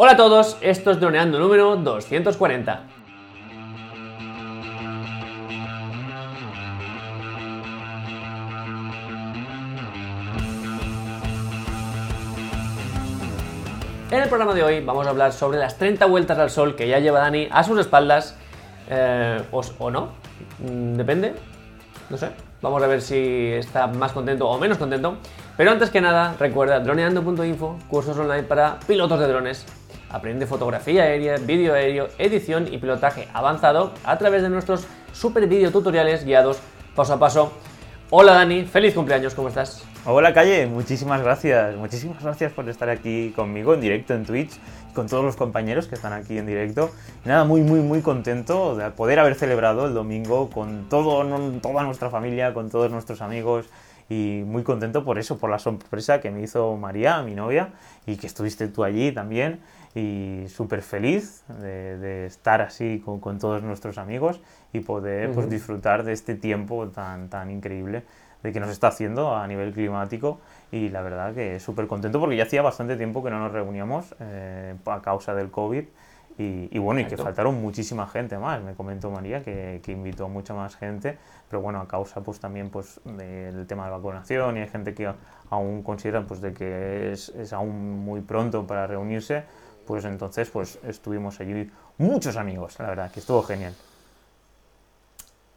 Hola a todos, esto es Droneando número 240. En el programa de hoy vamos a hablar sobre las 30 vueltas al sol que ya lleva Dani a sus espaldas, eh, o, no, Mm, depende, no sé, vamos a ver si está más contento o menos contento. Pero antes que nada, recuerda droneando.info, cursos online para pilotos de drones. Aprende fotografía aérea, vídeo aéreo, edición y pilotaje avanzado a través de nuestros super video tutoriales guiados paso a paso. Hola Dani, feliz cumpleaños, ¿cómo estás? Hola Calle, muchísimas gracias. Muchísimas gracias por estar aquí conmigo en directo en Twitch, con todos los compañeros que están aquí en directo. Nada, muy, muy, muy contento de poder haber celebrado el domingo con todo, toda nuestra familia, con todos nuestros amigos. Y muy contento por eso, por la sorpresa que me hizo María, mi novia, y que estuviste tú allí también. Y súper feliz de, de, estar así con, con, todos nuestros amigos y poder uh -huh. pues, disfrutar de este tiempo tan, tan increíble de que nos está haciendo a nivel climático y la verdad que súper contento porque ya hacía bastante tiempo que no nos reuníamos eh, a causa del COVID y, y bueno, Exacto. y que faltaron muchísima gente más, me comentó María que, que, invitó a mucha más gente, pero bueno, a causa pues también pues del tema de vacunación y hay gente que aún consideran pues de que es, es aún muy pronto para reunirse, pues entonces pues estuvimos allí muchos amigos, la verdad, que estuvo genial.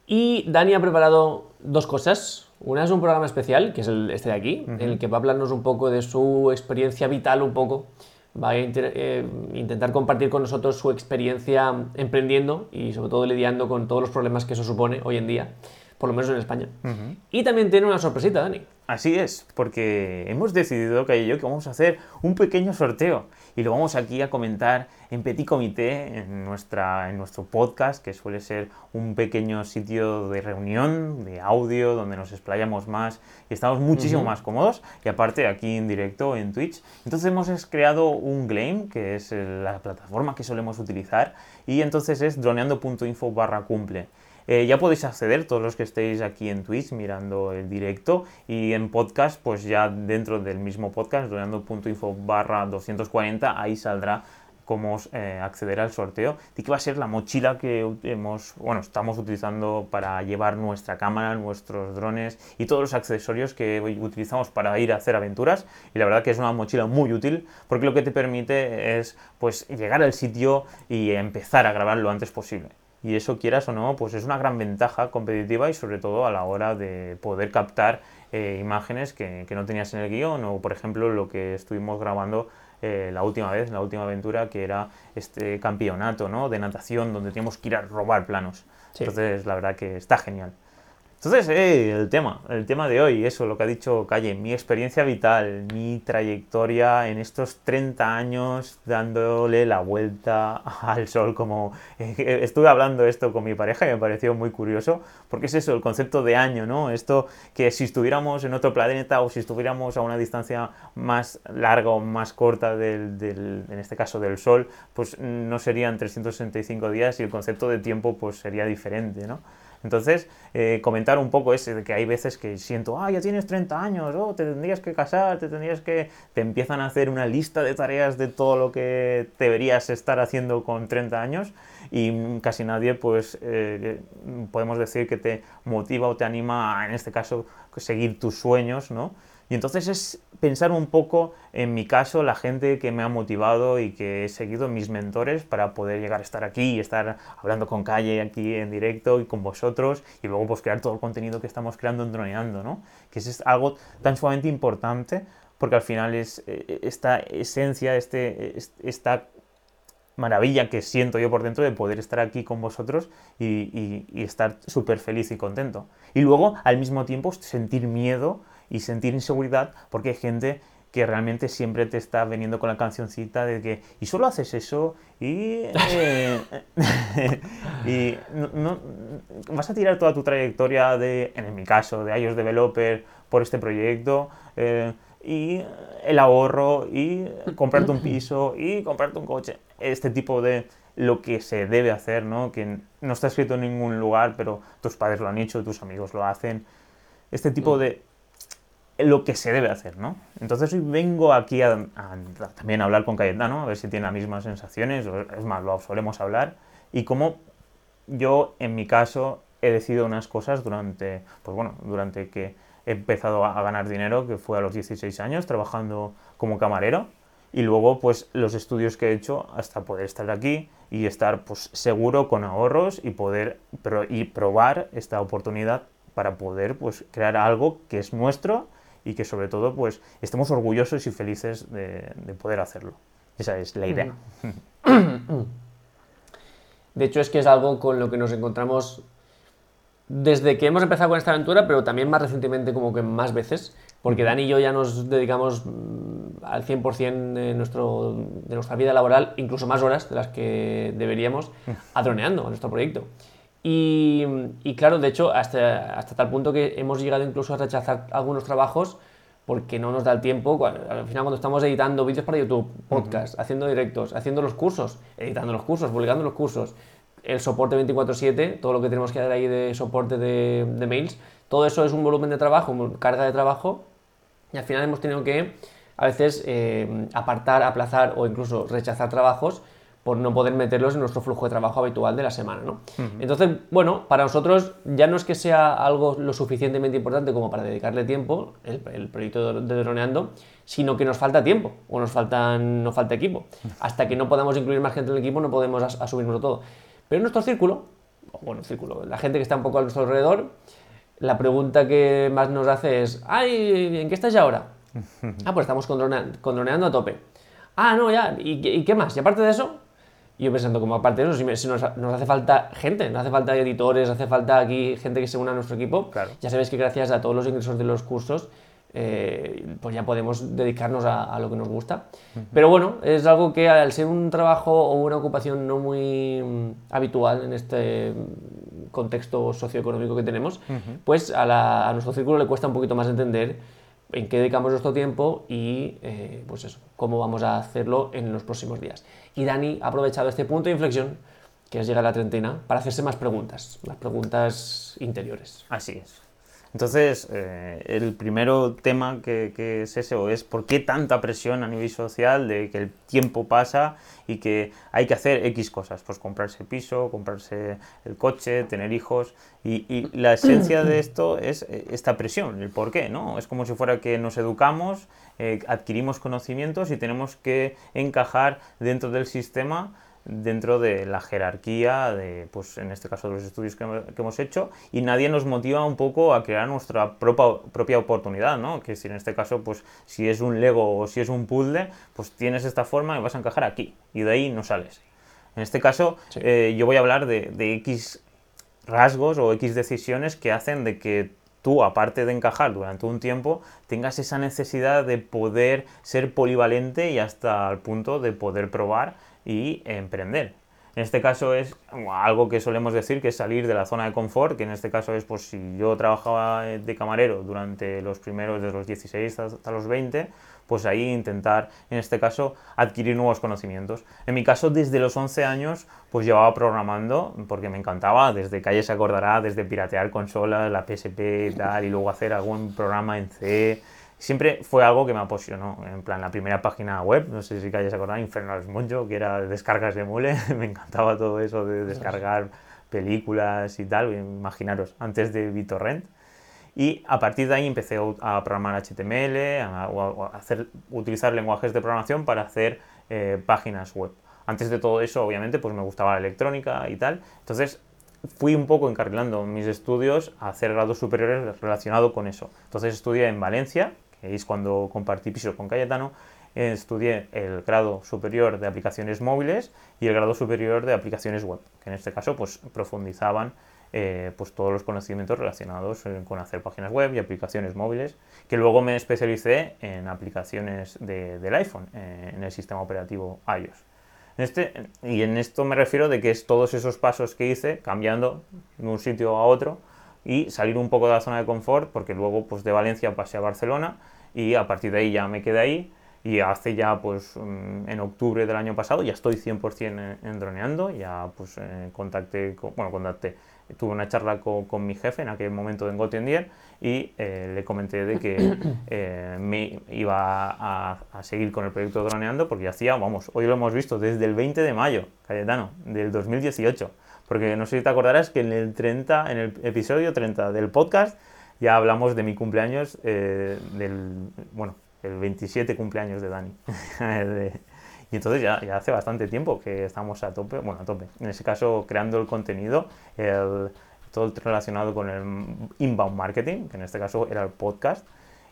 Y Dani ha preparado dos cosas. Una es un programa especial, que es el, este de aquí, uh -huh. en el que va a hablarnos un poco de su experiencia vital, un poco. Va a eh, intentar compartir con nosotros su experiencia emprendiendo y sobre todo lidiando con todos los problemas que eso supone hoy en día, por lo menos en España. Uh -huh. Y también tiene una sorpresita, Dani. Así es, porque hemos decidido, que y yo, que vamos a hacer un pequeño sorteo y lo vamos aquí a comentar en petit comité en, nuestra, en nuestro podcast, que suele ser un pequeño sitio de reunión, de audio, donde nos explayamos más y estamos muchísimo uh -huh. más cómodos. Y aparte aquí en directo en Twitch. Entonces hemos creado un Glame, que es la plataforma que solemos utilizar, y entonces es droneando.info barra cumple. Eh, ya podéis acceder, todos los que estéis aquí en Twitch mirando el directo y en podcast, pues ya dentro del mismo podcast, droneando.info barra 240, ahí saldrá cómo eh, acceder al sorteo. Y que va a ser la mochila que hemos, bueno, estamos utilizando para llevar nuestra cámara, nuestros drones y todos los accesorios que utilizamos para ir a hacer aventuras. Y la verdad que es una mochila muy útil porque lo que te permite es pues llegar al sitio y empezar a grabar lo antes posible y eso quieras o no, pues es una gran ventaja competitiva y sobre todo a la hora de poder captar eh, imágenes que, que, no tenías en el guion o por ejemplo lo que estuvimos grabando eh, la última vez, la última aventura que era este campeonato ¿no? de natación donde teníamos que ir a robar planos. Sí. Entonces la verdad que está genial. Entonces, eh, el tema, el tema de hoy, eso, lo que ha dicho Calle, mi experiencia vital, mi trayectoria en estos 30 años dándole la vuelta al sol, como eh, estuve hablando esto con mi pareja y me pareció muy curioso, porque es eso, el concepto de año, ¿no? Esto que si estuviéramos en otro planeta o si estuviéramos a una distancia más larga o más corta del, del en este caso del sol, pues no serían 365 días y el concepto de tiempo pues sería diferente, ¿no? Entonces, eh, comentar un poco ese de que hay veces que siento, ah, ya tienes 30 años, oh, te tendrías que casar, te tendrías que... Te empiezan a hacer una lista de tareas de todo lo que deberías estar haciendo con 30 años y casi nadie, pues, eh, podemos decir que te motiva o te anima a, en este caso, seguir tus sueños, ¿no? Y entonces es pensar un poco, en mi caso, la gente que me ha motivado y que he seguido mis mentores para poder llegar a estar aquí y estar hablando con Calle aquí en directo y con vosotros y luego pues crear todo el contenido que estamos creando en Droneando, ¿no? Que es algo tan sumamente importante porque al final es esta esencia, este, esta maravilla que siento yo por dentro de poder estar aquí con vosotros y estar súper feliz y contento. Y luego, al mismo tiempo, sentir miedo y sentir inseguridad porque hay gente que realmente siempre te está veniendo con la cancioncita de que y solo haces eso y, eh, y no, no, vas a tirar toda tu trayectoria de, en mi caso, de iOS Developer por este proyecto eh, y el ahorro y comprarte un piso y comprarte un coche, este tipo de lo que se debe hacer, ¿no? que no está escrito en ningún lugar, pero tus padres lo han hecho, tus amigos lo hacen, este tipo de lo que se debe hacer, ¿no? Entonces hoy vengo aquí a, también a hablar con Cayetano, a ver si tiene las mismas sensaciones, es más, lo solemos hablar, y cómo yo, en mi caso, he decidido unas cosas durante, pues bueno, durante que he empezado a, ganar dinero, que fue a los 16 años, trabajando como camarero, y luego pues los estudios que he hecho hasta poder estar aquí y estar pues seguro con ahorros y poder y probar esta oportunidad para poder pues crear algo que es nuestro y que sobre todo pues estemos orgullosos y felices de, poder hacerlo. Esa es la idea. De hecho es que es algo con lo que nos encontramos desde que hemos empezado con esta aventura, pero también más recientemente como que más veces, porque Dani y yo ya nos dedicamos mm, al 100% de, nuestro, de nuestra vida laboral, incluso más horas de las que deberíamos, a droneando, a nuestro proyecto. Y, claro, de hecho, hasta, hasta tal punto que hemos llegado incluso a rechazar algunos trabajos porque no nos da el tiempo. Al final, cuando estamos editando vídeos para YouTube, podcast, haciendo directos, haciendo los cursos, editando los cursos, publicando los cursos, el soporte 24/7, todo lo que tenemos que dar ahí de soporte de, mails, todo eso es un volumen de trabajo, carga de trabajo, y al final hemos tenido que a veces eh, apartar, aplazar o incluso rechazar trabajos por no poder meterlos en nuestro flujo de trabajo habitual de la semana. ¿no? Entonces, bueno, para nosotros ya no es que sea algo lo suficientemente importante como para dedicarle tiempo, el, proyecto de, Droneando, sino que nos falta tiempo o nos, faltan, nos falta equipo. Hasta que no podamos incluir más gente en el equipo no podemos asumirlo todo. Pero en nuestro círculo, bueno, círculo, la gente que está un poco a nuestro alrededor, la pregunta que más nos hace es, ay, ¿en qué estás ya ahora? ah, pues estamos con, droneando a tope. Ah, no, ya, ¿y, ¿y qué más? Y aparte de eso, y yo pensando, como aparte de eso, si, nos, hace falta gente, nos hace falta editores, hace falta aquí gente que se una a nuestro equipo, ya sabéis que gracias a todos los ingresos de los cursos, eh, pues ya podemos dedicarnos a, lo que nos gusta. Pero bueno, es algo que al ser un trabajo o una ocupación no muy mm, habitual en este contexto socioeconómico que tenemos, pues a, a nuestro círculo le cuesta un poquito más entender en qué dedicamos nuestro tiempo y eh, pues eso, cómo vamos a hacerlo en los próximos días. Y Dani ha aprovechado este punto de inflexión, que es llegar a la treintena, para hacerse más preguntas, más preguntas interiores. Así es. Entonces, eh, el primero tema que, es ese, o es por qué tanta presión a nivel social de que el tiempo pasa y que hay que hacer X cosas, pues comprarse piso, comprarse el coche, tener hijos, y, la esencia de esto es eh, esta presión, el por qué, ¿no? Es como si fuera que nos educamos, eh, adquirimos conocimientos y tenemos que encajar dentro del sistema dentro de la jerarquía de, pues en este caso, de los estudios que, hemos hecho y nadie nos motiva un poco a crear nuestra propia, propia oportunidad, ¿no? Que si en este caso, pues si es un Lego o si es un puzzle, pues tienes esta forma y vas a encajar aquí y de ahí no sales. En este caso, eh, yo voy a hablar de, de X rasgos o X decisiones que hacen de que tú, aparte de encajar durante un tiempo, tengas esa necesidad de poder ser polivalente y hasta el punto de poder probar y emprender. En este caso es algo que solemos decir que es salir de la zona de confort, que en este caso es pues si yo trabajaba de camarero durante los primeros de los 16 hasta los 20, pues ahí intentar, en este caso, adquirir nuevos conocimientos. En mi caso, desde los 11 años, pues llevaba programando, porque me encantaba, desde Calle se acordará, desde piratear consolas, la PSP y tal, y luego hacer algún programa en C, siempre fue algo que me apasionó. En plan, la primera página web, no sé si hayas acordado, Infernal Monjo, que era descargas de mule, me encantaba todo eso de descargar películas y tal, imaginaros, antes de BitTorrent. Y a partir de ahí empecé a programar HTML, a, hacer, utilizar lenguajes de programación para hacer eh, páginas web. Antes de todo eso, obviamente, pues me gustaba la electrónica y tal. Entonces, fui un poco encarrilando mis estudios a hacer grados superiores relacionados con eso. Entonces estudié en Valencia, es cuando compartí piso con Cayetano, estudié el grado superior de aplicaciones móviles y el grado superior de aplicaciones web, que en este caso pues profundizaban eh, pues todos los conocimientos relacionados eh, con hacer páginas web y aplicaciones móviles, que luego me especialicé en aplicaciones del iPhone, eh, en el sistema operativo iOS. Este, y en esto me refiero de que es todos esos pasos que hice, cambiando de un sitio a otro, y salir un poco de la zona de confort, porque luego pues de Valencia pasé a Barcelona y a partir de ahí ya me quedé ahí. Y hace ya, pues, mm, en octubre del año pasado, ya estoy 100% en, droneando, ya, pues, eh, contacté, con, bueno, contacté, tuve una charla con, mi jefe en aquel momento en Gotendier y eh, le comenté de que eh, me iba a, a, seguir con el proyecto droneando porque hacía, vamos, hoy lo hemos visto desde el 20 de mayo, Cayetano, del 2018, porque no sé si te acordarás que en el 30, en el episodio 30 del podcast ya hablamos de mi cumpleaños, del, bueno, el 27 cumpleaños de Dani. y entonces ya, ya, hace bastante tiempo que estamos a tope, bueno, a tope, en ese caso creando el contenido, el, todo relacionado con el inbound marketing, que en este caso era el podcast,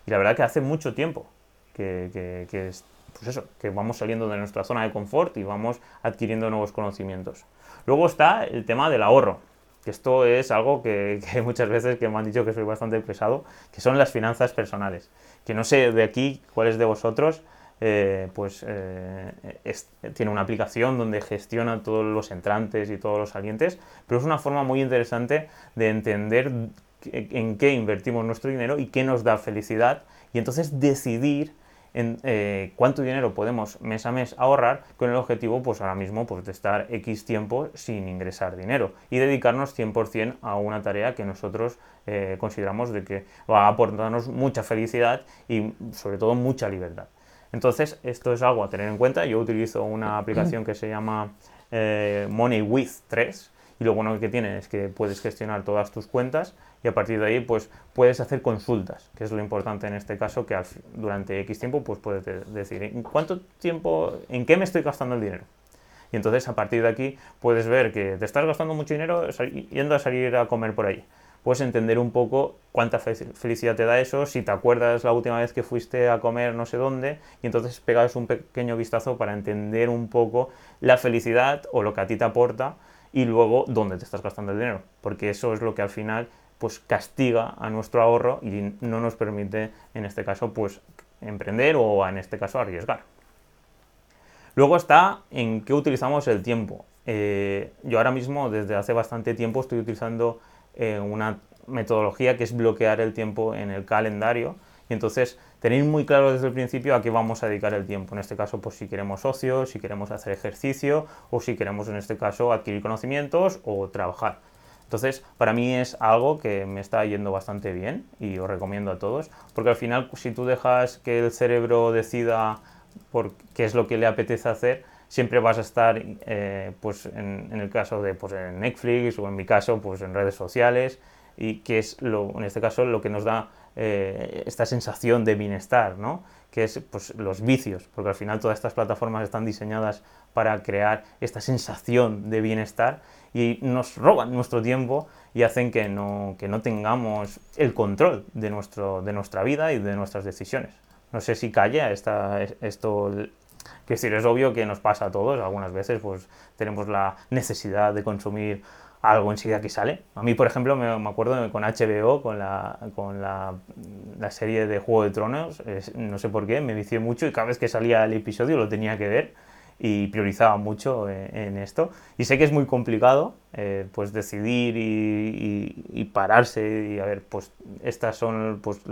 y la verdad que hace mucho tiempo que, que, que es, pues eso, que vamos saliendo de nuestra zona de confort y vamos adquiriendo nuevos conocimientos. Luego está el tema del ahorro, que esto es algo que, muchas veces que me han dicho que soy bastante pesado, que son las finanzas personales. Que no sé de aquí cuáles de vosotros, eh, pues eh, tiene una aplicación donde gestiona todos los entrantes y todos los salientes, pero es una forma muy interesante de entender en qué invertimos nuestro dinero y qué nos da felicidad y entonces decidir en eh, cuánto dinero podemos mes a mes ahorrar con el objetivo, pues ahora mismo, pues de estar X tiempo sin ingresar dinero y dedicarnos 100% a una tarea que nosotros eh, consideramos de que va a aportarnos mucha felicidad y sobre todo mucha libertad. Entonces, esto es algo a tener en cuenta. Yo utilizo una aplicación que se llama eh, Money with 3 y lo bueno que tiene es que puedes gestionar todas tus cuentas y a partir de ahí pues puedes hacer consultas, que es lo importante en este caso, que durante X tiempo pues puedes decir en cuánto tiempo, en qué me estoy gastando el dinero. Y entonces a partir de aquí puedes ver que te estás gastando mucho dinero yendo a salir a comer por ahí. Puedes entender un poco cuánta felicidad te da eso, si te acuerdas la última vez que fuiste a comer no sé dónde, y entonces pegas un pequeño vistazo para entender un poco la felicidad o lo que a ti te aporta y luego dónde te estás gastando el dinero, porque eso es lo que al final pues castiga a nuestro ahorro y no nos permite en este caso pues emprender o en este caso arriesgar. Luego está en qué utilizamos el tiempo. Eh, yo ahora mismo desde hace bastante tiempo estoy utilizando eh, una metodología que es bloquear el tiempo en el calendario y entonces tener muy claro desde el principio a qué vamos a dedicar el tiempo. En este caso, pues si queremos ocio, si queremos hacer ejercicio o si queremos en este caso adquirir conocimientos o trabajar. Entonces, para mí es algo que me está yendo bastante bien y os recomiendo a todos, porque al final si tú dejas que el cerebro decida por qué es lo que le apetece hacer, siempre vas a estar, eh, pues en, el caso de pues, en Netflix o en mi caso, pues en redes sociales, y que es lo, en este caso lo que nos da eh, esta sensación de bienestar, ¿no? que es pues, los vicios, porque al final todas estas plataformas están diseñadas para crear esta sensación de bienestar y nos roban nuestro tiempo y hacen que no, que no tengamos el control de, nuestro, de nuestra vida y de nuestras decisiones. No sé si calla esta, esto, que decir, es obvio que nos pasa a todos, algunas veces pues tenemos la necesidad de consumir algo enseguida que sale. A mí, por ejemplo, me, me acuerdo con HBO, con, la, con la, la, serie de Juego de Tronos, no sé por qué, me vicié mucho y cada vez que salía el episodio lo tenía que ver y priorizaba mucho en, esto. Y sé que es muy complicado eh, pues decidir y, pararse y a ver, pues estas son pues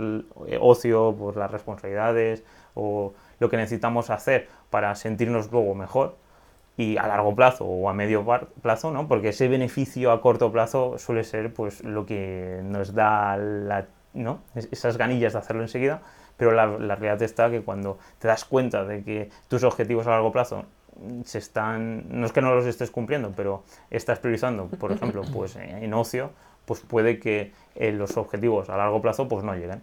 ocio, pues las responsabilidades o lo que necesitamos hacer para sentirnos luego mejor y a largo plazo o a medio plazo, ¿no? Porque ese beneficio a corto plazo suele ser pues lo que nos da la, ¿no? esas ganillas de hacerlo enseguida, pero la, la realidad está que cuando te das cuenta de que tus objetivos a largo plazo se están, no es que no los estés cumpliendo, pero estás priorizando, por ejemplo, pues en ocio, pues puede que eh, los objetivos a largo plazo pues no lleguen.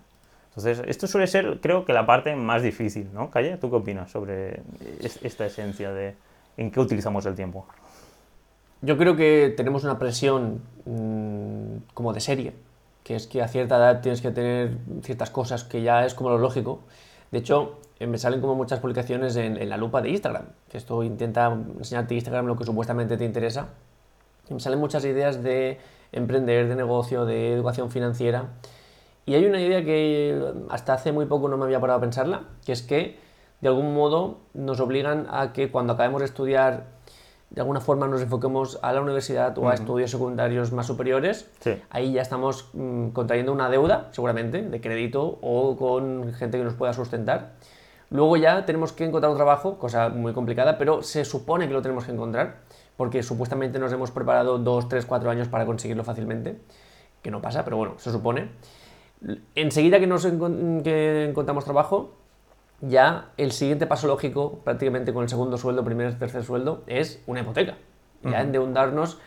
Entonces, esto suele ser, creo que la parte más difícil, ¿no? Calle, ¿tú qué opinas sobre esta esencia de en qué utilizamos el tiempo? Yo creo que tenemos una presión mm, como de serie, que es que a cierta edad tienes que tener ciertas cosas que ya es como lo lógico. De hecho, eh, me salen como muchas publicaciones en, la lupa de Instagram, que esto intenta enseñarte Instagram lo que supuestamente te interesa. Me salen muchas ideas de emprender, de negocio, de educación financiera. Y hay una idea que hasta hace muy poco no me había parado a pensarla, que es que de algún modo nos obligan a que cuando acabemos de estudiar, de alguna forma nos enfoquemos a la universidad o a estudios secundarios más superiores. Ahí ya estamos mm, contrayendo una deuda, seguramente, de crédito o con gente que nos pueda sustentar Luego ya tenemos que encontrar un trabajo, cosa muy complicada, pero se supone que lo tenemos que encontrar, porque supuestamente nos hemos preparado 2, 3, 4 años para conseguirlo fácilmente, que no pasa, pero bueno, se supone. Enseguida que nos que encontramos trabajo, ya el siguiente paso lógico, prácticamente con el segundo sueldo, primer, tercer sueldo, es una hipoteca. Ya endeudarnos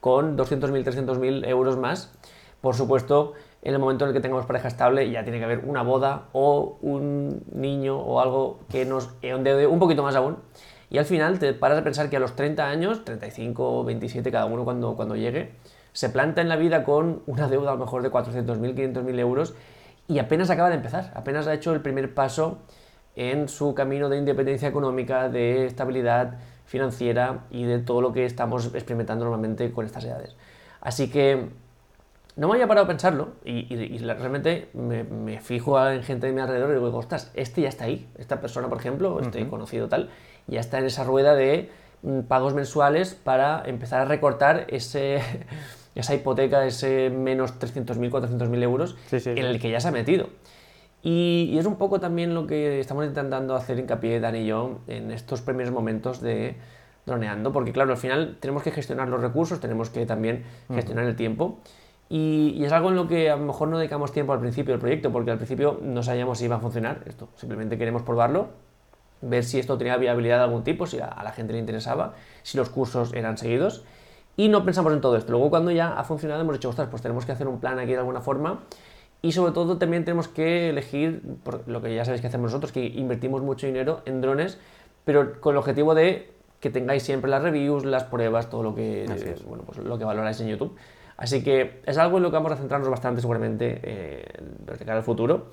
con 200.000, 300.000 euros más. Por supuesto, en el momento en el que tengamos pareja estable, ya tiene que haber una boda o un niño o algo que nos endeude un poquito más aún. Y al final te paras a pensar que a los 30 años, 35, 27, cada uno cuando, cuando llegue, se planta en la vida con una deuda a lo mejor de 400.000, 500.000 euros y apenas acaba de empezar, apenas ha hecho el primer paso en su camino de independencia económica, de estabilidad financiera y de todo lo que estamos experimentando normalmente con estas edades. Así que no me había parado a pensarlo y, realmente me, fijo en gente de mi alrededor y digo, ostras, este ya está ahí. Esta persona, por ejemplo, este conocido tal, ya está en esa rueda de mm, pagos mensuales para empezar a recortar ese, esa hipoteca, ese menos 300.000, 400.000 euros en el que ya se ha metido. Y, es un poco también lo que estamos intentando hacer hincapié Dani y yo en estos primeros momentos de droneando, porque claro, al final tenemos que gestionar los recursos, tenemos que también gestionar el tiempo. Y, es algo en lo que a lo mejor no dedicamos tiempo al principio del proyecto, porque al principio no sabíamos si iba a funcionar esto. Simplemente queremos probarlo, ver si esto tenía viabilidad de algún tipo, si a, la gente le interesaba, si los cursos eran seguidos. Y no pensamos en todo esto. Luego cuando ya ha funcionado hemos dicho, ostras, pues tenemos que hacer un plan aquí de alguna forma y sobre todo también tenemos que elegir, por lo que ya sabéis que hacemos nosotros, que invertimos mucho dinero en drones, pero con el objetivo de que tengáis siempre las reviews, las pruebas, todo lo que, bueno, pues lo que valoráis en YouTube. Así que es algo en lo que vamos a centrarnos bastante seguramente eh, de cara al futuro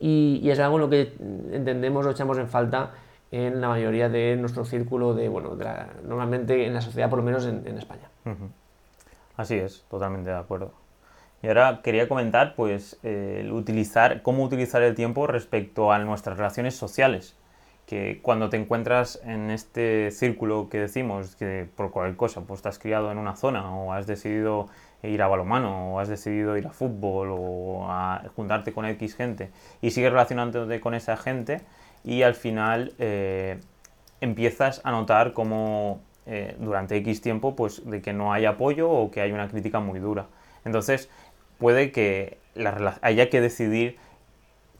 y, es algo en lo que entendemos o echamos en falta en la mayoría de nuestro círculo de, bueno, normalmente en la sociedad, por lo menos en, España. Así es, totalmente de acuerdo. Y ahora quería comentar pues el utilizar, cómo utilizar el tiempo respecto a nuestras relaciones sociales. Que cuando te encuentras en este círculo que decimos, que por cualquier cosa, pues te has criado en una zona o has decidido ir a balomano o has decidido ir a fútbol o a juntarte con X gente y sigues relacionándote con esa gente y al final eh, empiezas a notar como eh, durante X tiempo pues de que no hay apoyo o que hay una crítica muy dura. Entonces puede que haya que decidir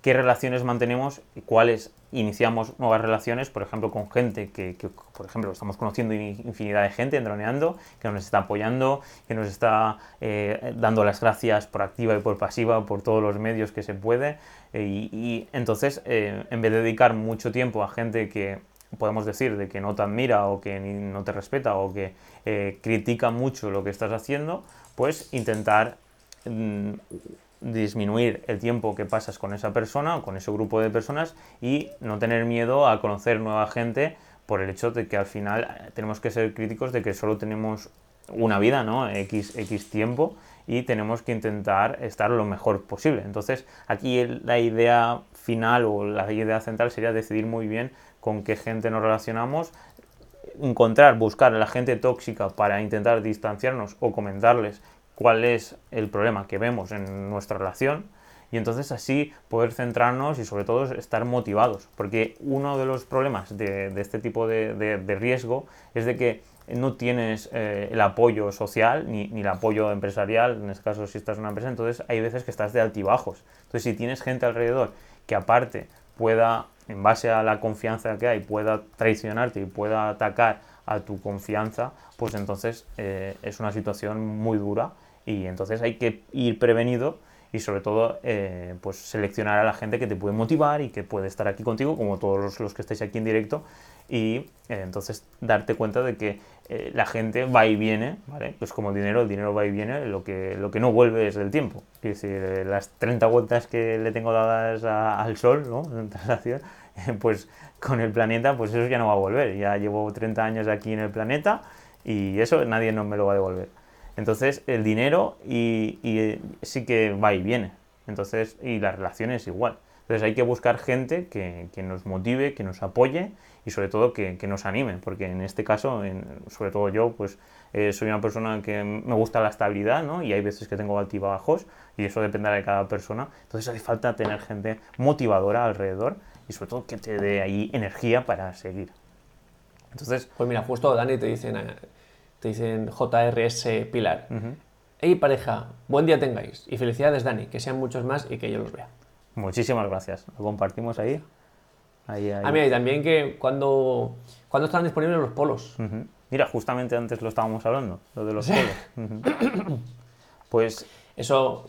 qué relaciones mantenemos y cuáles iniciamos nuevas relaciones, por ejemplo, con gente que, por ejemplo, estamos conociendo infinidad de gente droneando, que nos está apoyando, que nos está eh, dando las gracias por activa y por pasiva por todos los medios que se puede. Eh, y, entonces, eh, en vez de dedicar mucho tiempo a gente que podemos decir de que no te admira o que no te respeta o que critica mucho lo que estás haciendo, pues intentar Mm, disminuir el tiempo que pasas con esa persona o con ese grupo de personas y no tener miedo a conocer nueva gente por el hecho de que al final eh, tenemos que ser críticos de que solo tenemos una vida, ¿no? X, X tiempo y tenemos que intentar estar lo mejor posible. Entonces, aquí la idea final o la idea central sería decidir muy bien con qué gente nos relacionamos, encontrar, buscar a la gente tóxica para intentar distanciarnos o comentarles cuál es el problema que vemos en nuestra relación y entonces así poder centrarnos y sobre todo estar motivados. Porque uno de los problemas de, este tipo de, riesgo es de que no tienes eh, el apoyo social ni, ni, el apoyo empresarial, en este caso si estás en una empresa, entonces hay veces que estás de altibajos. Entonces si tienes gente alrededor que aparte pueda, en base a la confianza que hay, pueda traicionarte y pueda atacar a tu confianza, pues entonces eh, es una situación muy dura y entonces hay que ir prevenido y sobre todo eh, pues seleccionar a la gente que te puede motivar y que puede estar aquí contigo, como todos los, que estáis aquí en directo, y eh, entonces darte cuenta de que eh, la gente va y viene, ¿vale? Pues como dinero, el dinero va y viene, lo que, lo que no vuelve es el tiempo. Es decir, las 30 vueltas que le tengo dadas al Sol, ¿no? pues con el planeta, pues eso ya no va a volver. Ya llevo 30 años aquí en el planeta y eso nadie no me lo va a devolver. Entonces el dinero y, eh, sí que va y viene. Entonces, y las relaciones igual. Entonces hay que buscar gente que, nos motive, que nos apoye y sobre todo que, nos anime, porque en este caso, sobre todo yo, pues eh, soy una persona que me gusta la estabilidad, ¿no? Y hay veces que tengo altibajos y eso dependerá de cada persona. Entonces hace falta tener gente motivadora alrededor y sobre todo que te dé ahí energía para seguir. Entonces, Pues mira, justo Dani te dicen, te dicen JRS Pilar. Hey pareja, buen día tengáis. Y felicidades Dani, que sean muchos más y que yo los vea. muchísimas gracias. Lo compartimos ahí. Ahí, ahí. Ah, mira, y también que cuando, cuando están disponibles los polos. Mira, justamente antes lo estábamos hablando, lo de los polos. Pues, Eso,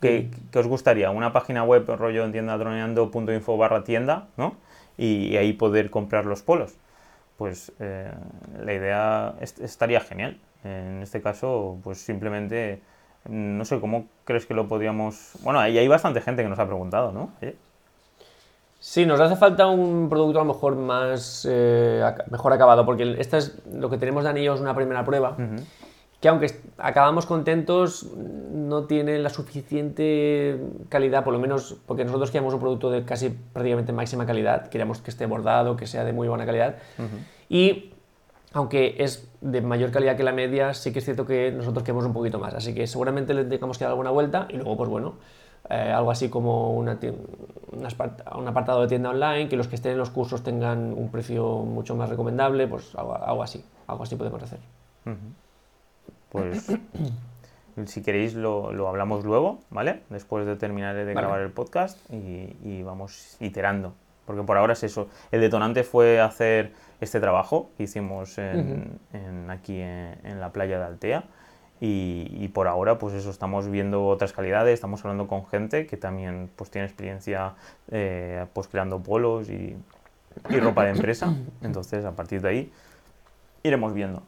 ¿qué, qué os gustaría? Una página web rollo en tiendadroneando.info barra tienda, ¿no? Y, y ahí poder comprar los polos. Pues eh, la idea est- estaría genial. En este caso, pues simplemente, no sé, ¿cómo crees que lo podríamos...? Bueno, ahí hay bastante gente que nos ha preguntado, ¿no? Sí, nos hace falta un producto a lo mejor más eh, mejor acabado, porque esta es lo que tenemos de anillos, una primera prueba, que aunque acabamos contentos, no tiene la suficiente calidad, por lo menos porque nosotros queríamos un producto de casi prácticamente máxima calidad, queríamos que esté bordado, que sea de muy buena calidad, y aunque es de mayor calidad que la media, sí que es cierto que nosotros queremos un poquito más, así que seguramente le tengamos que dar alguna vuelta y luego, pues bueno, eh, algo así como una un apart- un apartado de tienda online, que los que estén en los cursos tengan un precio mucho más recomendable, pues algo, algo así, algo así podemos hacer. Pues si queréis lo, lo hablamos luego, ¿vale? Después de terminar de Vale. grabar el podcast y, y vamos iterando. Porque por ahora es eso. El detonante fue hacer este trabajo que hicimos en, en- aquí en, en la playa de Altea. Y, y por ahora, pues eso, estamos viendo otras calidades, estamos hablando con gente que también pues tiene experiencia eh, pues creando polos y, y ropa de empresa. Entonces, a partir de ahí, iremos viendo.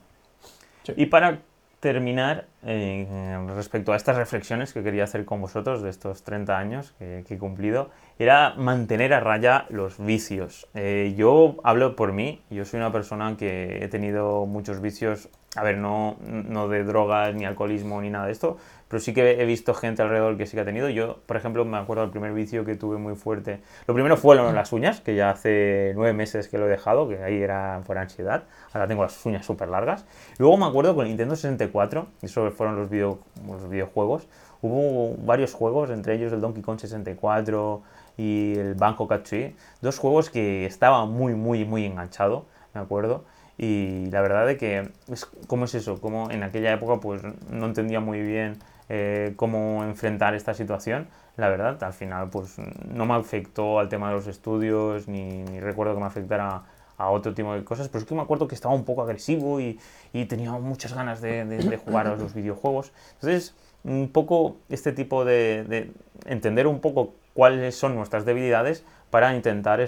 Sí. Y para terminar, eh, respecto a estas reflexiones que quería hacer con vosotros de estos 30 años que, he cumplido, era mantener a raya los vicios. Eh, yo hablo por mí, yo soy una persona que he tenido muchos vicios, a ver, no, no de drogas, ni alcoholismo, ni nada de esto, pero sí que he visto gente alrededor que sí que ha tenido. Yo, por ejemplo, me acuerdo del primer vicio que tuve muy fuerte. Lo primero fue lo las uñas, que ya hace nueve meses que lo he dejado, que ahí era por ansiedad. Ahora tengo las uñas súper largas. Luego me acuerdo con el Nintendo 64, eso fueron los, video, los videojuegos. Hubo varios juegos, entre ellos el Donkey Kong 64 y el Banco Kazooie. Dos juegos que estaba muy, muy, muy enganchado, me acuerdo. Y la verdad de que, es, ¿cómo es eso? Como en aquella época pues no entendía muy bien eh, cómo enfrentar esta situación. La verdad, al final pues no me afectó al tema de los estudios, ni, ni recuerdo que me afectara a otro tipo de cosas, pero es que me acuerdo que estaba un poco agresivo y, y tenía muchas ganas de, de- de jugar a los videojuegos. Entonces, un poco este tipo de, de entender un poco cuáles son nuestras debilidades para intentar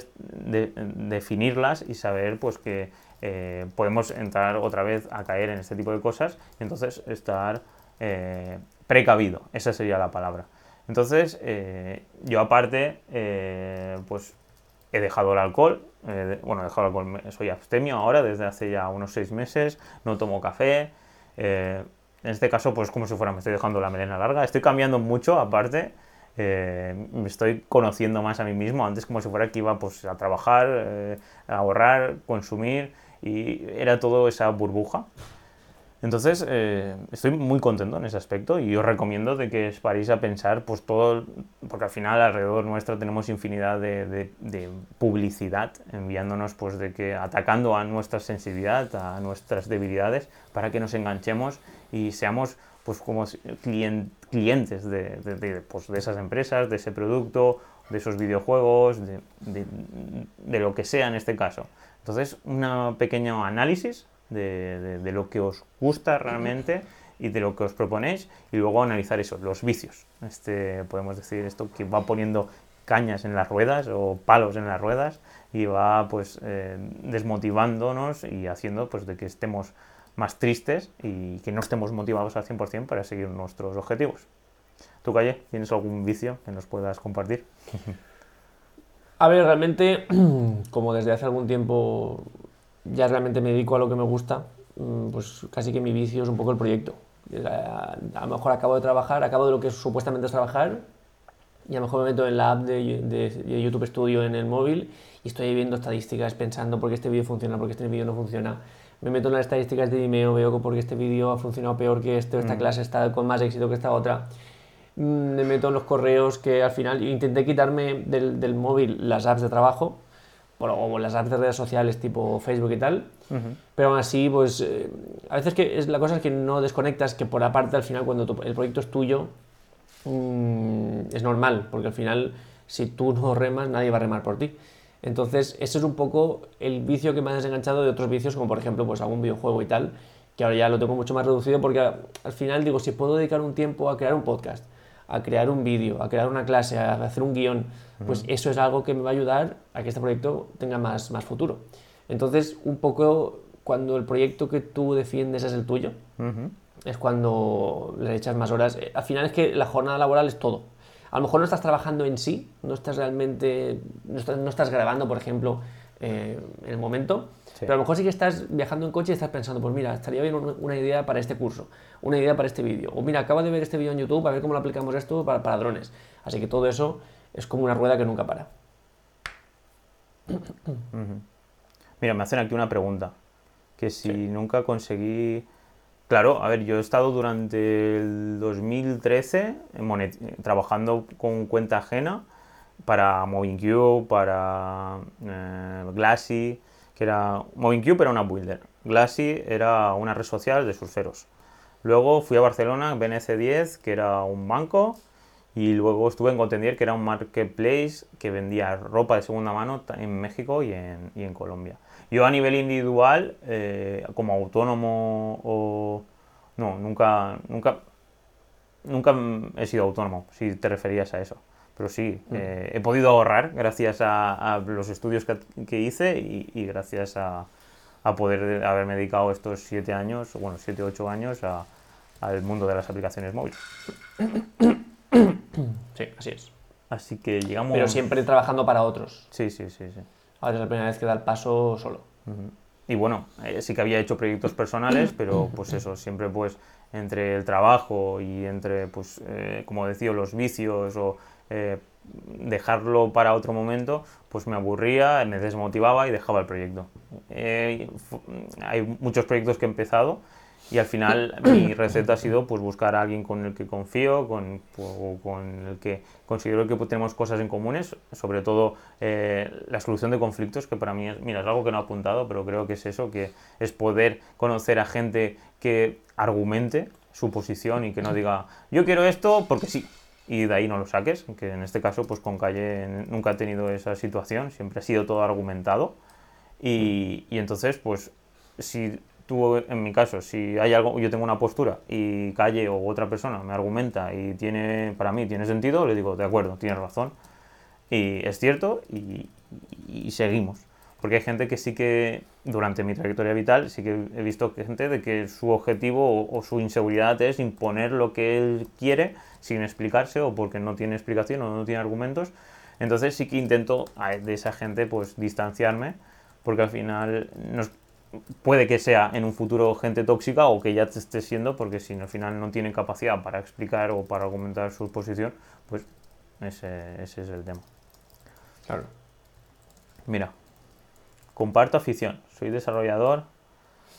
definirlas y saber pues que eh, podemos entrar otra vez a caer en este tipo de cosas y entonces estar eh, precavido, esa sería la palabra. Entonces, eh, yo aparte, eh, pues he dejado el alcohol, eh, bueno, he dejado el alcohol, soy abstemio ahora desde hace ya unos seis meses, no tomo café, en este caso pues como si fuera me estoy dejando la melena larga, estoy cambiando mucho aparte, eh, me estoy conociendo más a mí mismo, antes como si fuera que iba pues a trabajar, a ahorrar, consumir y era todo esa burbuja. Entonces, eh, estoy muy contento en ese aspecto y os recomiendo de que os paréis a pensar, pues todo, porque al final alrededor nuestro tenemos infinidad de, de- publicidad enviándonos, pues de que atacando a nuestra sensibilidad, a nuestras debilidades, para que nos enganchemos y seamos, pues como si- clien- clientes de, pues, de esas empresas, de ese producto, de esos videojuegos, de, de- de lo que sea en este caso. Entonces, un pequeño análisis de, lo que os gusta realmente y de lo que os proponéis y luego analizar eso, los vicios. Este, podemos decir esto que va poniendo cañas en las ruedas o palos en las ruedas y va pues eh, desmotivándonos y haciendo pues de que estemos más tristes y que no estemos motivados al 100% para seguir nuestros objetivos. ¿Tú, Calle, tienes algún vicio que nos puedas compartir? A ver, realmente, como desde hace algún tiempo ya realmente me dedico a lo que me gusta, mm, pues casi que mi vicio es un poco el proyecto. A a lo mejor acabo de trabajar, acabo de lo que supuestamente es trabajar, y a lo mejor me meto en la app de, de- de YouTube Studio en el móvil y estoy viendo estadísticas pensando por qué este vídeo funciona, por qué este vídeo no funciona. Me meto en las estadísticas de Vimeo, veo que por qué este vídeo ha funcionado peor que este, o esta Mm. clase está con más éxito que esta otra. mm, me meto en los correos, que al final intenté quitarme del, del móvil las apps de trabajo, bueno, o las redes sociales tipo Facebook y tal, pero aún así, pues eh, a veces que es, la cosa es que no desconectas, que por aparte al final cuando tu- el proyecto es tuyo, mm, es normal, porque al final si tú no remas, nadie va a remar por ti. Entonces, ese es un poco el vicio que me ha desenganchado de otros vicios, como por ejemplo, pues algún videojuego y tal, que ahora ya lo tengo mucho más reducido porque al final digo, si puedo dedicar un tiempo a crear un podcast, a crear un vídeo, a crear una clase, a hacer un guion, pues eso es algo que me va a ayudar a que este proyecto tenga más, más futuro. Entonces, un poco cuando el proyecto que tú defiendes es el tuyo, es cuando le echas más horas. Eh, Al final es que la jornada laboral es todo. A lo mejor no estás trabajando en sí, no estás realmente, no estás, no estás grabando, por ejemplo, eh, en el momento, pero a lo mejor sí que estás viajando en coche y estás pensando, pues mira, estaría bien un- una idea para este curso, una idea para este vídeo, o mira, acabo de ver este vídeo en YouTube, a ver cómo lo aplicamos esto para, para drones. Así que todo eso es como una rueda que nunca para. Mira, me hacen aquí una pregunta. Que si nunca conseguí... Claro, a ver, yo he estado durante el 2013 monet- trabajando con cuenta ajena para MovingQ, para eh, Glassy, que era... MovingQ era una builder. Glassy era una red social de surferos. Luego fui a Barcelona, BNC10, que era un banco, y luego estuve en Contender, que era un marketplace que vendía ropa de segunda mano en México y en, y en Colombia. Yo a nivel individual, eh, como autónomo o... No, nunca, nunca, nunca he sido autónomo, si te referías a eso. Pero sí, eh, he podido ahorrar gracias a, a los estudios que, que hice y, y gracias a, a poder haberme dedicado estos siete años, bueno, siete, ocho años a- al mundo de las aplicaciones móviles. Sí, así es. Así que llegamos... Pero siempre trabajando para otros. Sí, sí, sí, sí. Ahora es la primera vez que da el paso solo. Y bueno, eh, sí que había hecho proyectos personales, pero pues eso, siempre pues entre el trabajo y entre, pues, eh, como decía, los vicios o eh, dejarlo para otro momento, pues me aburría, me desmotivaba y dejaba el proyecto. Eh, hay muchos proyectos que he empezado y al final mi receta ha sido pues buscar a alguien con el que confío, con, o con el que considero que pues, tenemos cosas en comunes, sobre todo eh, la solución de conflictos, que para mí es, mira, es algo que no he apuntado, pero creo que es eso, que es poder conocer a gente que argumente su posición y que no diga yo quiero esto porque sí, y de ahí no lo saques, que en este caso pues con Calle nunca ha tenido esa situación, siempre ha sido todo argumentado y, y entonces pues si tú en mi caso, si hay algo, yo tengo una postura y Calle o otra persona me argumenta y tiene, para mí tiene sentido, le digo, de acuerdo, tienes razón y es cierto y, y seguimos. Porque hay gente que sí que, durante mi trayectoria vital, sí que he visto que gente de que su objetivo o, o su inseguridad es imponer lo que él quiere sin explicarse o porque no tiene explicación o no tiene argumentos. Entonces sí que intento de esa gente pues distanciarme porque al final nos, puede que sea en un futuro gente tóxica o que ya te esté siendo porque si al final no tienen capacidad para explicar o para argumentar su posición, pues ese, ese es el tema. Claro. Mira, comparto afición. Soy desarrollador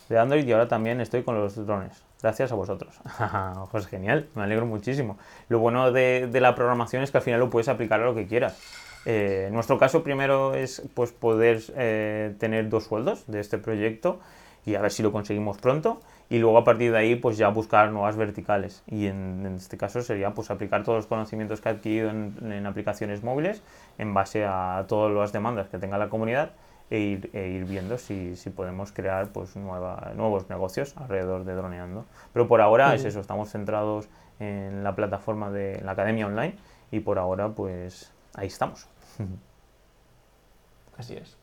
de Android y ahora también estoy con los drones. Gracias a vosotros. pues genial, me alegro muchísimo. Lo bueno de, de la programación es que al final lo puedes aplicar a lo que quieras. Eh, en nuestro caso primero es pues poder eh, tener dos sueldos de este proyecto y a ver si lo conseguimos pronto y luego a partir de ahí pues ya buscar nuevas verticales y en, en este caso sería pues aplicar todos los conocimientos que he adquirido en, en aplicaciones móviles en base a todas las demandas que tenga la comunidad e ir, e ir viendo si, si podemos crear pues nueva- nuevos negocios alrededor de droneando pero por ahora es eso estamos centrados en la plataforma de la academia online y por ahora pues ahí estamos Así es.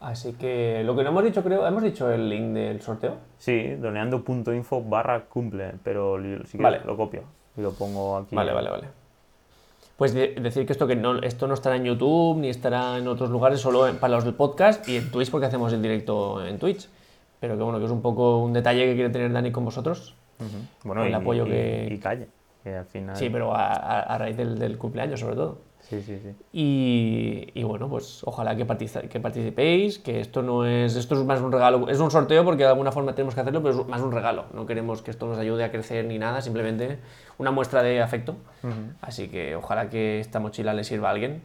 Así que lo que no hemos dicho, creo, hemos dicho el link del sorteo. Sí, droneando.info barra cumple, pero si Vale. quieres lo copio y lo pongo aquí. Vale, vale, vale. Pues de- decir que esto que no, esto no estará en YouTube ni estará en otros lugares, solo en- para los del podcast y en Twitch porque hacemos el directo en Twitch. Pero que bueno, que es un poco un detalle que quiere tener Dani con vosotros. Bueno, el y, apoyo y- que- y calle. Que al final... Sí, pero a, a- a raíz del, del cumpleaños, sobre todo. sí, sí. sí. Y, y bueno, pues ojalá que, que participéis, que esto no es, esto es más un regalo, es un sorteo porque de alguna forma tenemos que hacerlo, pero es más un regalo. No queremos que esto nos ayude a crecer ni nada, simplemente una muestra de afecto. Así que ojalá que esta mochila le sirva a alguien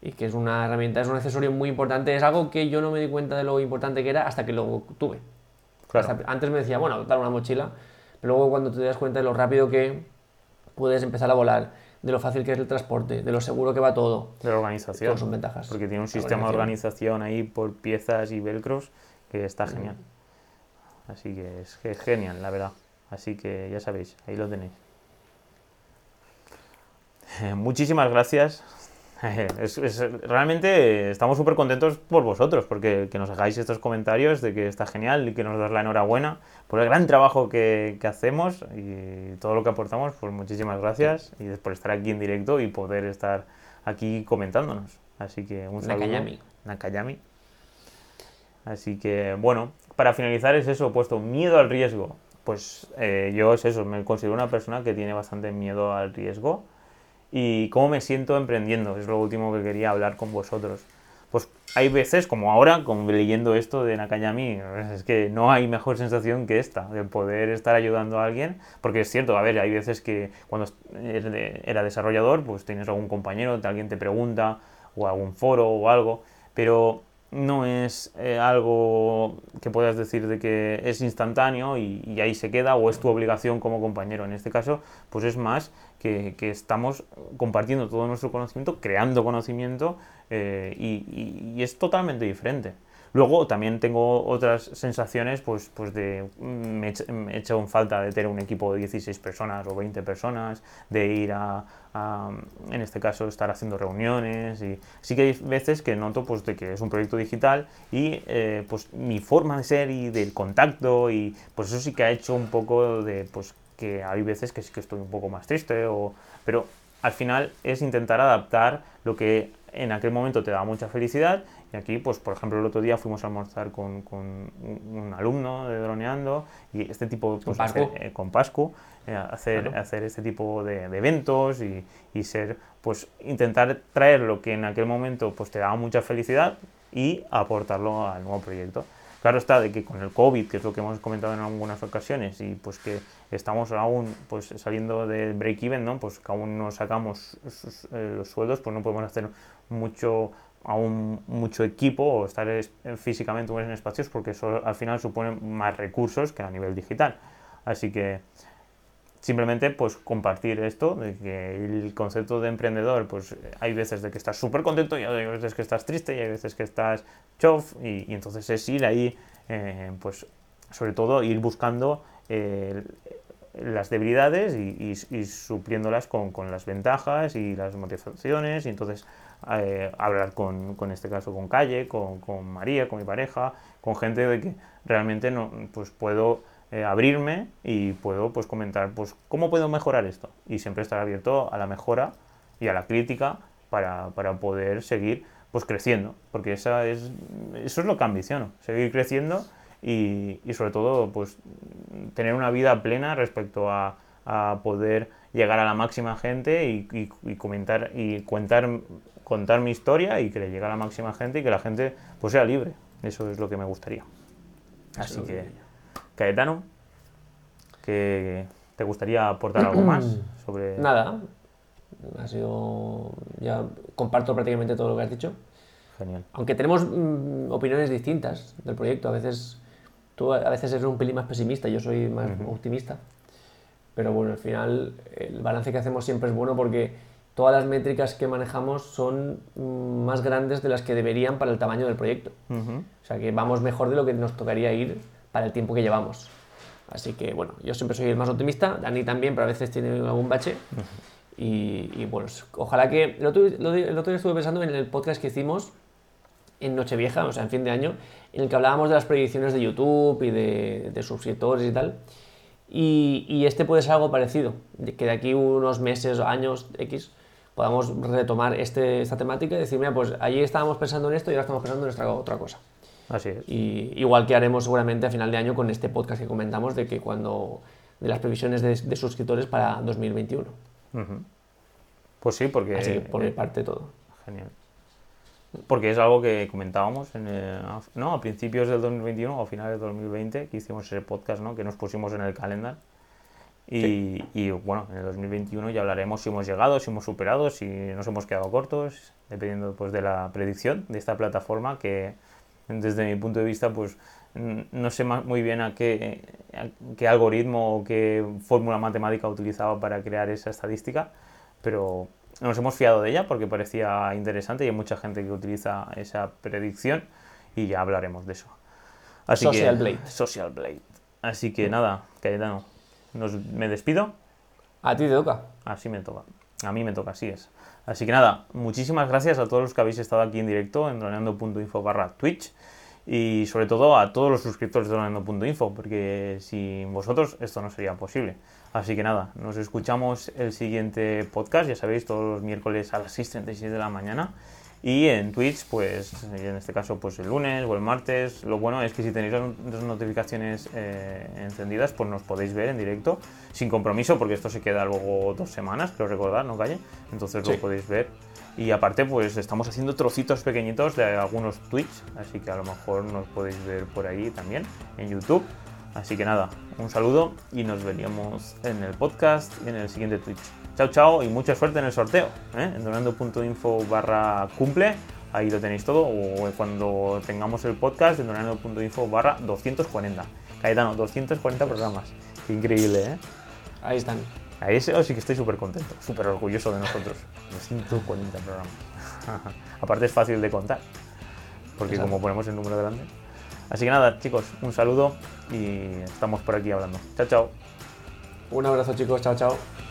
y que es una herramienta, es un accesorio muy importante, es algo que yo no me di cuenta de lo importante que era hasta que lo tuve. Claro. Hasta- antes me decía, bueno, dar una mochila, pero luego cuando te das cuenta de lo rápido que puedes empezar a volar, de lo fácil que es el transporte, de lo seguro que va todo, De la organización. todos son ventajas. Porque tiene un sistema de organización. organización ahí por piezas y velcros que está genial. Así que es, que es genial, la verdad. Así que ya sabéis, ahí lo tenéis. Eh, muchísimas gracias. Es- es- realmente estamos súper contentos por vosotros, porque que nos hagáis estos comentarios de que está genial y que nos das la enhorabuena por el gran trabajo que, que hacemos y todo lo que aportamos. Pues muchísimas gracias y por estar aquí en directo y poder estar aquí comentándonos. Así que un saludo. Nakayami. Nakayami. Así que, bueno, para finalizar es eso, puesto miedo al riesgo. Pues eh, yo es eso, me considero una persona que tiene bastante miedo al riesgo. Y cómo me siento emprendiendo, es lo último que quería hablar con vosotros. Pues hay veces, como ahora, como leyendo esto de Nakayami, es que no hay mejor sensación que esta, de poder estar ayudando a alguien, porque es cierto, a ver, hay veces que cuando era desarrollador, pues tienes algún compañero, alguien te pregunta, o algún foro o algo, pero no es eh, algo que puedas decir de que es instantáneo y ahí se queda o es tu obligación como compañero. En este caso, pues es más que, estamos compartiendo todo nuestro conocimiento, creando conocimiento eh, y, es totalmente diferente. Luego también tengo otras sensaciones, pues, pues de mm, me he hecho en falta de tener un equipo de 16 personas o 20 personas, de ir a, a, en este caso, estar haciendo reuniones y sí que hay veces que noto pues de que es un proyecto digital y eh, pues mi forma de ser y del contacto y pues eso sí que ha hecho un poco de pues que hay veces que sí que estoy un poco más triste o pero al final es intentar adaptar lo que en aquel momento te da mucha felicidad y aquí, pues por ejemplo, el otro día fuimos a almorzar con, con un alumno de Droneando y este tipo, pues, Pascu. hacer- eh, con Pascu, eh, hacer, Claro. hacer este tipo de, de eventos y, y ser, pues intentar traer lo que en aquel momento pues te daba mucha felicidad y aportarlo al nuevo proyecto. Claro está de que con el COVID, que es lo que hemos comentado en algunas ocasiones, y pues que estamos aún pues saliendo del break-even, ¿no? Pues que aún no sacamos eh, los sueldos, pues no podemos hacer mucho aún mucho equipo o estar es- físicamente en espacios porque eso al final supone más recursos que a nivel digital. Así que simplemente pues compartir esto de que el concepto de emprendedor pues hay veces de que estás súper contento y hay veces que estás triste y hay veces que estás chof y, entonces es ir ahí eh, pues sobre todo ir buscando eh, las debilidades y supliéndolas con, con las ventajas y las motivaciones y entonces eh, hablar con, con este caso con Calle, con, con María, con mi pareja, con gente de que realmente no, pues puedo eh, abrirme y puedo pues comentar pues cómo puedo mejorar esto. Y siempre estar abierto a la mejora y a la crítica para, para poder seguir pues creciendo. Porque esa es, eso es lo que ambiciono seguir creciendo y, y sobre todo pues tener una vida plena respecto a, a poder llegar a la máxima gente y, y- y comentar y contar contar mi historia y que le llegue a la máxima gente y que la gente pues sea libre. Eso es lo que me gustaría. Así que Caetano que te gustaría aportar algo más sobre Nada, ha sido. Ya comparto prácticamente todo lo que has dicho. genial Aunque tenemos mm, opiniones distintas del proyecto, a veces tú a veces eres un pelín más pesimista, yo soy más optimista. Pero bueno, al final el balance que hacemos siempre es bueno porque todas las métricas que manejamos son mm, más grandes de las que deberían para el tamaño del proyecto. Ujú. O sea que vamos mejor de lo que nos tocaría ir para el tiempo que llevamos. Así que bueno, yo siempre soy el más optimista, Dani también, pero a veces tiene algún bache. Y, y, bueno, ojalá que. El otro, el otro día estuve pensando en el podcast que hicimos en Nochevieja, o sea, en fin de año, en el que hablábamos de las predicciones de YouTube y de, de suscriptores y tal. Y, y este puede ser algo parecido, de que de aquí unos meses o años X podamos retomar este, esta temática y decir, mira, pues allí estábamos pensando en esto y ahora estamos pensando en esta otra cosa. Así es Y igual que haremos seguramente a final de año con este podcast que comentamos de que cuando de las previsiones de, de suscriptores para 2021. Ujú. Pues sí, porque... Así que por mi eh, parte todo. Genial. Porque es algo que comentábamos en a- ¿no? a principios del 2021 o a finales del 2020 que hicimos ese podcast ¿no? que nos pusimos en el calendar. Y, y, bueno, en el 2021 ya hablaremos si hemos llegado, si hemos superado, si nos hemos quedado cortos, dependiendo pues, de la predicción de esta plataforma que desde mi punto de vista pues mm, no sé muy bien a qué, a qué algoritmo o qué fórmula matemática utilizaba para crear esa estadística, pero nos hemos fiado de ella porque parecía interesante y hay mucha gente que utiliza esa predicción y ya hablaremos de eso. Así Social que, Blade. Social Blade. Así que nada, Cayetano, nos, me despido. A ti te toca. Así me toca. A mí me toca, así es. Así que nada, muchísimas gracias a todos los que habéis estado aquí en directo en droneando.info barra Twitch y sobre todo a todos los suscriptores de droneando.info porque sin vosotros esto no sería posible. Así que nada, nos escuchamos el siguiente podcast, ya sabéis, todos los miércoles a las 6.36 de la mañana y en Twitch, pues en este caso pues el lunes o el martes. Lo bueno es que si tenéis las notificaciones eh, encendidas, pues nos podéis ver en directo sin compromiso, porque esto se queda luego dos semanas, creo recordar, ¿no, Calle? Entonces Sí. lo podéis ver. Y aparte, pues estamos haciendo trocitos pequeñitos de algunos tweets, así que a lo mejor nos podéis ver por ahí también en YouTube. Así que nada, un saludo y nos veríamos en el podcast y en el siguiente Twitch. Chao, chao y mucha suerte en el sorteo. ¿eh? En donando.info barra cumple, ahí lo tenéis todo. O cuando tengamos el podcast en donando.info barra 240. Caetano, 240 programas. Qué increíble, ¿eh? Ahí están. Ahí sí sí que estoy súper contento, súper orgulloso de nosotros. 240 programas. Aparte es fácil de contar, porque Exacto. como ponemos el número delante. Así que nada, chicos, un saludo y estamos por aquí hablando. Chao, chao. Un abrazo chicos, chao chao.